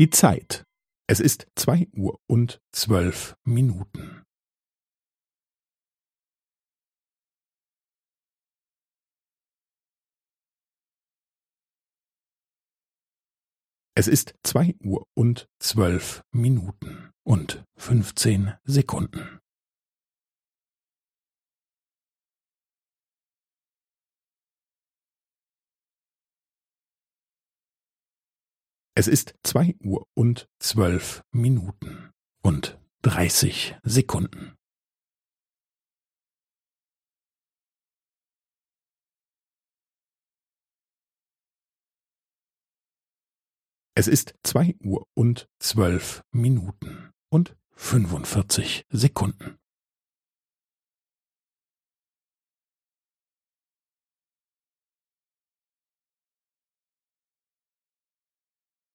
Die Zeit. Es ist zwei Uhr und zwölf Minuten. Es ist zwei Uhr und zwölf Minuten und fünfzehn Sekunden. Es ist zwei Uhr und zwölf Minuten und dreißig Sekunden. Es ist zwei Uhr und zwölf Minuten und fünfundvierzig Sekunden.